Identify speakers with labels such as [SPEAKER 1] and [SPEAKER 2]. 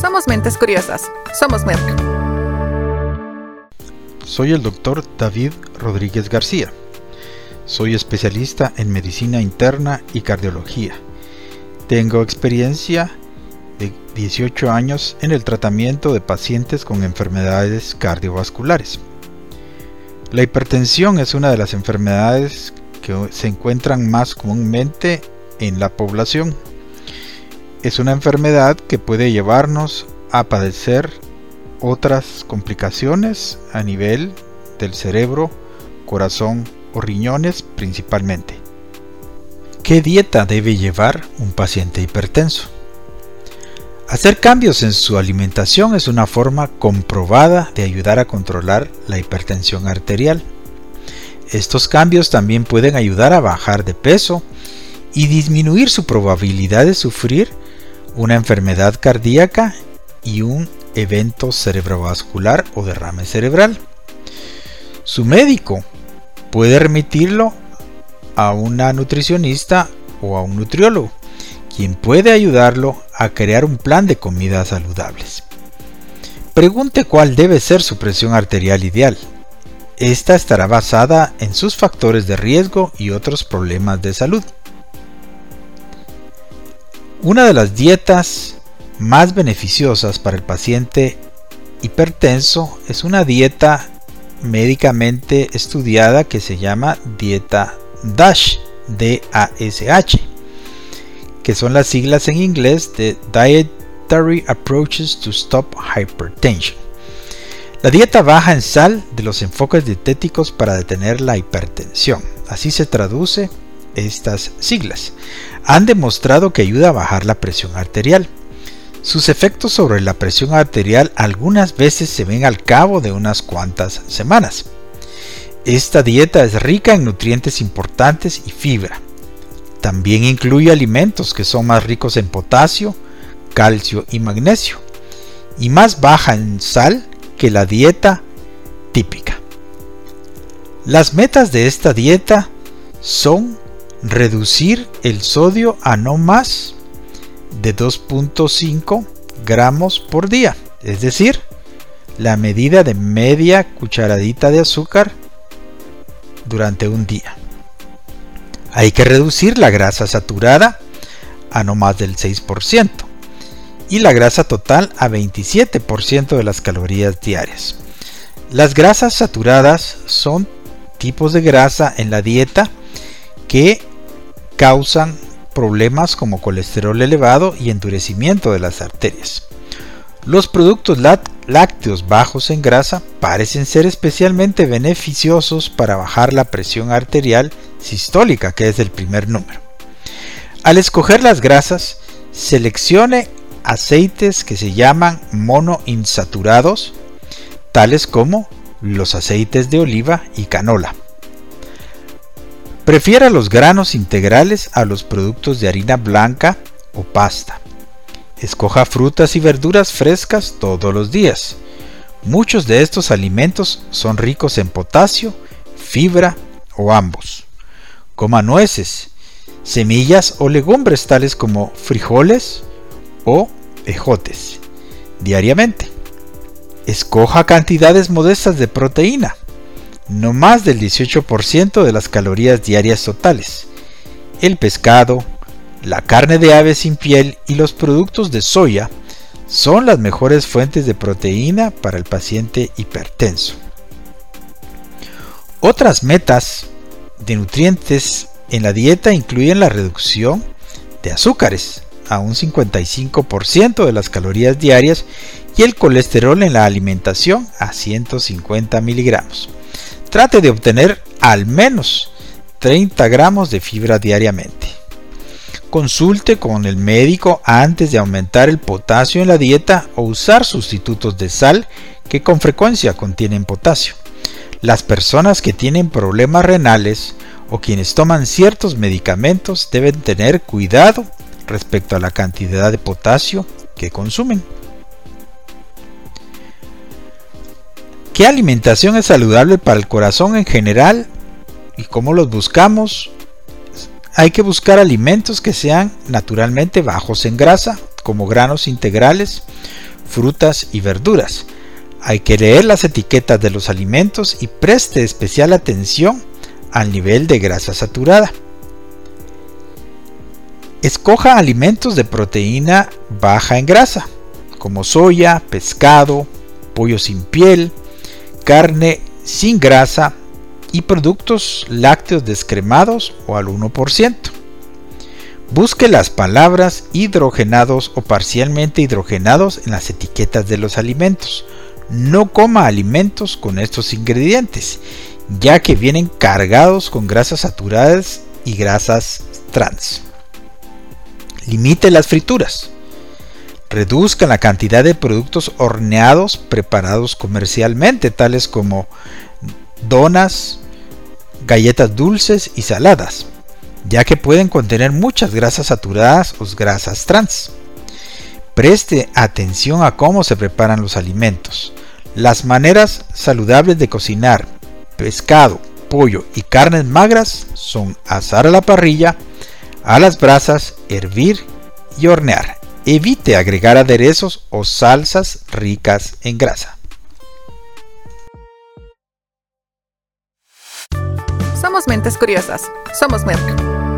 [SPEAKER 1] Somos mentes curiosas. Somos Merck.
[SPEAKER 2] Soy el doctor David Rodríguez García. Soy especialista en medicina interna y cardiología. Tengo experiencia de 18 años en el tratamiento de pacientes con enfermedades cardiovasculares. La hipertensión es una de las enfermedades que se encuentran más comúnmente en la población. Es una enfermedad que puede llevarnos a padecer otras complicaciones a nivel del cerebro, corazón o riñones principalmente. ¿Qué dieta debe llevar un paciente hipertenso? Hacer cambios en su alimentación es una forma comprobada de ayudar a controlar la hipertensión arterial. Estos cambios también pueden ayudar a bajar de peso y disminuir su probabilidad de sufrir una enfermedad cardíaca y un evento cerebrovascular o derrame cerebral. Su médico puede remitirlo a una nutricionista o a un nutriólogo, quien puede ayudarlo a crear un plan de comidas saludables. Pregunte cuál debe ser su presión arterial ideal. Esta estará basada en sus factores de riesgo y otros problemas de salud. Una de las dietas más beneficiosas para el paciente hipertenso es una dieta médicamente estudiada que se llama dieta DASH, D-A-S-H, que son las siglas en inglés de Dietary Approaches to Stop Hypertension. La dieta baja en sal de los enfoques dietéticos para detener la hipertensión. Así se traduce estas siglas. Han demostrado que ayuda a bajar la presión arterial sus efectos sobre la presión arterial algunas veces se ven al cabo de unas cuantas semanas. Esta dieta es rica en nutrientes importantes y fibra. También incluye alimentos que son más ricos en potasio, calcio y magnesio, y más baja en sal que la dieta típica. Las metas de esta dieta son reducir el sodio a no más de 2.5 gramos por día, es decir, la medida de media cucharadita de azúcar durante un día. Hay que reducir la grasa saturada a no más del 6% y la grasa total a 27% de las calorías diarias. Las grasas saturadas son tipos de grasa en la dieta que causan problemas como colesterol elevado y endurecimiento de las arterias. Los productos lácteos bajos en grasa parecen ser especialmente beneficiosos para bajar la presión arterial sistólica, que es el primer número. Al escoger las grasas, seleccione aceites que se llaman monoinsaturados, tales como los aceites de oliva y canola. Prefiera los granos integrales a los productos de harina blanca o pasta. Escoja frutas y verduras frescas todos los días. Muchos de estos alimentos son ricos en potasio, fibra o ambos. Coma nueces, semillas o legumbres tales como frijoles o ejotes diariamente. Escoja cantidades modestas de proteína, no más del 18% de las calorías diarias totales. El pescado, la carne de ave sin piel y los productos de soya son las mejores fuentes de proteína para el paciente hipertenso. Otras metas de nutrientes en la dieta incluyen la reducción de azúcares a un 55% de las calorías diarias y el colesterol en la alimentación a 150 miligramos. Trate de obtener al menos 30 gramos de fibra diariamente. Consulte con el médico antes de aumentar el potasio en la dieta o usar sustitutos de sal que con frecuencia contienen potasio. Las personas que tienen problemas renales o quienes toman ciertos medicamentos deben tener cuidado respecto a la cantidad de potasio que consumen. ¿Qué alimentación es saludable para el corazón en general y cómo los buscamos? Hay que buscar alimentos que sean naturalmente bajos en grasa, como granos integrales, frutas y verduras. Hay que leer las etiquetas de los alimentos y preste especial atención al nivel de grasa saturada. Escoja alimentos de proteína baja en grasa, como soya, pescado, pollo sin piel, carne sin grasa y productos lácteos descremados o al 1%. Busque las palabras hidrogenados o parcialmente hidrogenados en las etiquetas de los alimentos. No coma alimentos con estos ingredientes, ya que vienen cargados con grasas saturadas y grasas trans. Limite las frituras. Reduzca la cantidad de productos horneados preparados comercialmente, tales como donas, galletas dulces y saladas, ya que pueden contener muchas grasas saturadas o grasas trans. Preste atención a cómo se preparan los alimentos. Las maneras saludables de cocinar pescado, pollo y carnes magras son asar a la parrilla, a las brasas, hervir y hornear. Evite agregar aderezos o salsas ricas en grasa.
[SPEAKER 1] Somos mentes curiosas. Somos Merck.